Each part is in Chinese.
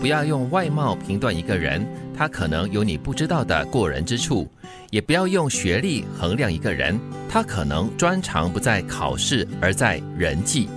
不要用外貌评断一个人，他可能有你不知道的过人之处；也不要用学历衡量一个人，他可能专长不在考试，而在人际。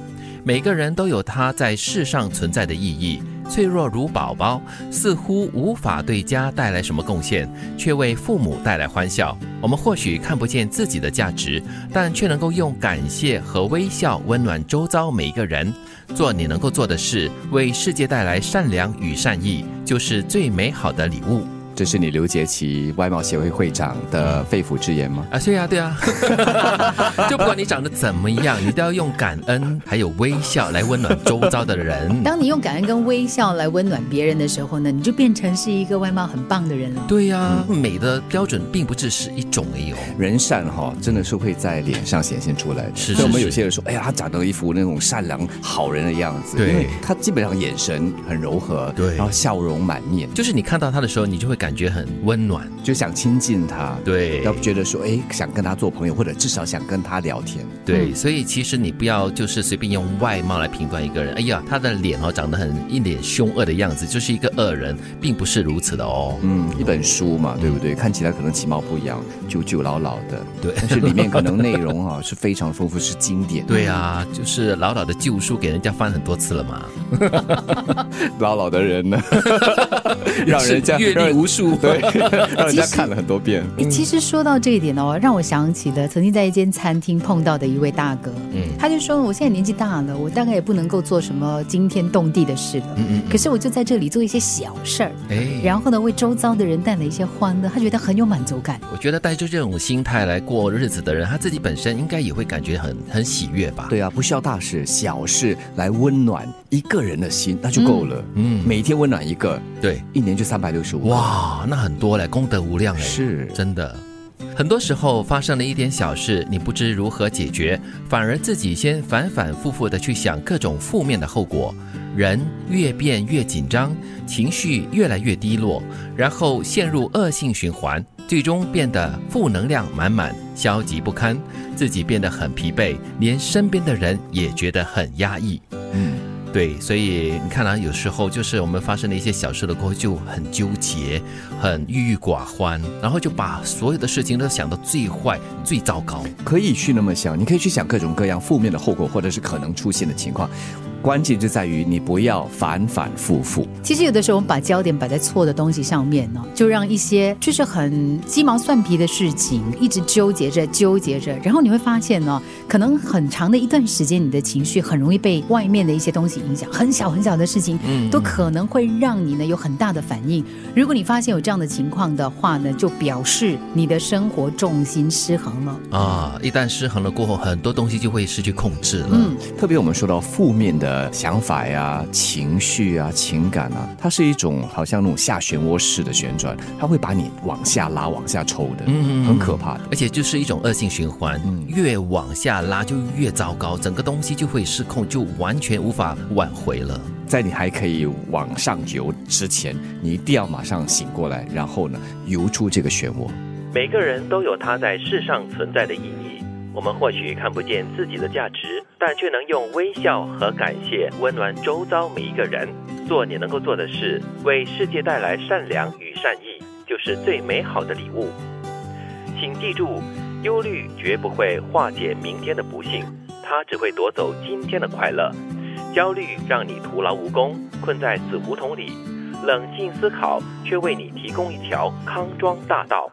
每个人都有他在世上存在的意义。脆弱如宝宝，似乎无法对家带来什么贡献，却为父母带来欢笑。我们或许看不见自己的价值，但却能够用感谢和微笑温暖周遭每一个人。做你能够做的事，为世界带来善良与善意，就是最美好的礼物。这是你刘杰奇外貌协会会长的肺腑之言吗？啊，对啊，对啊，就不管你长得怎么样，你都要用感恩还有微笑来温暖周遭的人。当你用感恩跟微笑来温暖别人的时候呢，你就变成是一个外貌很棒的人了。对呀，美的标准并不只是一种而已哦。人善哈，真的是会在脸上显现出来的。是，所以我们有些人说，哎呀，他长得一副那种善良好人的样子，对，他基本上眼神很柔和，对，然后笑容满面，就是你看到他的时候，你就会感觉很温暖，就想亲近他，对，要觉得说，哎，想跟他做朋友，或者至少想跟他聊天，对。所以其实你不要就是随便用外貌来评断一个人。哎呀，他的脸哦长得很一脸凶恶的样子，就是一个恶人，并不是如此的哦。嗯，一本书嘛，对不对？看起来可能其貌不扬，旧旧老老的，对，但是里面可能内容啊是非常丰富，是经典。对啊，就是老老的旧书，给人家翻很多次了嘛。老老的人呢，让人家阅历无数。对。让人家看了很多遍。其实说到这一点哦，让我想起了曾经在一间餐厅碰到的一位大哥。嗯，他就说：“我现在年纪大了，我大概也不能够做什么惊天动地的事了。嗯嗯。可是我就在这里做一些小事儿，哎，然后呢，为周遭的人带来一些欢乐，他觉得很有满足感。我觉得带着这种心态来过日子的人，他自己本身应该也会感觉很很喜悦吧？对啊，不需要大事，小事来温暖一个人的心，那就够了。嗯，每天温暖一个，对，一年就三百六十五。哇，那很多嘞。功德无量哎，是真的。很多时候发生了一点小事，你不知如何解决，反而自己先反反复复的去想各种负面的后果，人越变越紧张，情绪越来越低落，然后陷入恶性循环，最终变得负能量满满，消极不堪，自己变得很疲惫，连身边的人也觉得很压抑。嗯。对，所以你看啊，有时候就是我们发生了一些小事的过后，就很纠结，很郁郁寡欢，然后就把所有的事情都想到最坏、最糟糕。可以去那么想，你可以去想各种各样负面的后果，或者是可能出现的情况。关键就在于你不要反反复复。其实有的时候我们把焦点摆在错的东西上面呢，就让一些就是很鸡毛蒜皮的事情一直纠结着、纠结着，然后你会发现呢，可能很长的一段时间，你的情绪很容易被外面的一些东西影响，很小很小的事情，嗯，都可能会让你呢有很大的反应。如果你发现有这样的情况的话呢，就表示你的生活重心失衡了啊！一旦失衡了过后，很多东西就会失去控制了。嗯，特别我们说到负面的。呃，想法呀、情绪啊、情感啊，它是一种好像那种下漩涡式的旋转，它会把你往下拉、往下抽的，嗯，很可怕的。而且就是一种恶性循环，越往下拉就越糟糕，整个东西就会失控，就完全无法挽回了。在你还可以往上游之前，你一定要马上醒过来，然后呢，游出这个漩涡。每个人都有他在世上存在的意义，我们或许看不见自己的价值。但却能用微笑和感谢温暖周遭每一个人，做你能够做的事，为世界带来善良与善意，就是最美好的礼物。请记住，忧虑绝不会化解明天的不幸，它只会夺走今天的快乐。焦虑让你徒劳无功，困在死胡同里；冷静思考却为你提供一条康庄大道。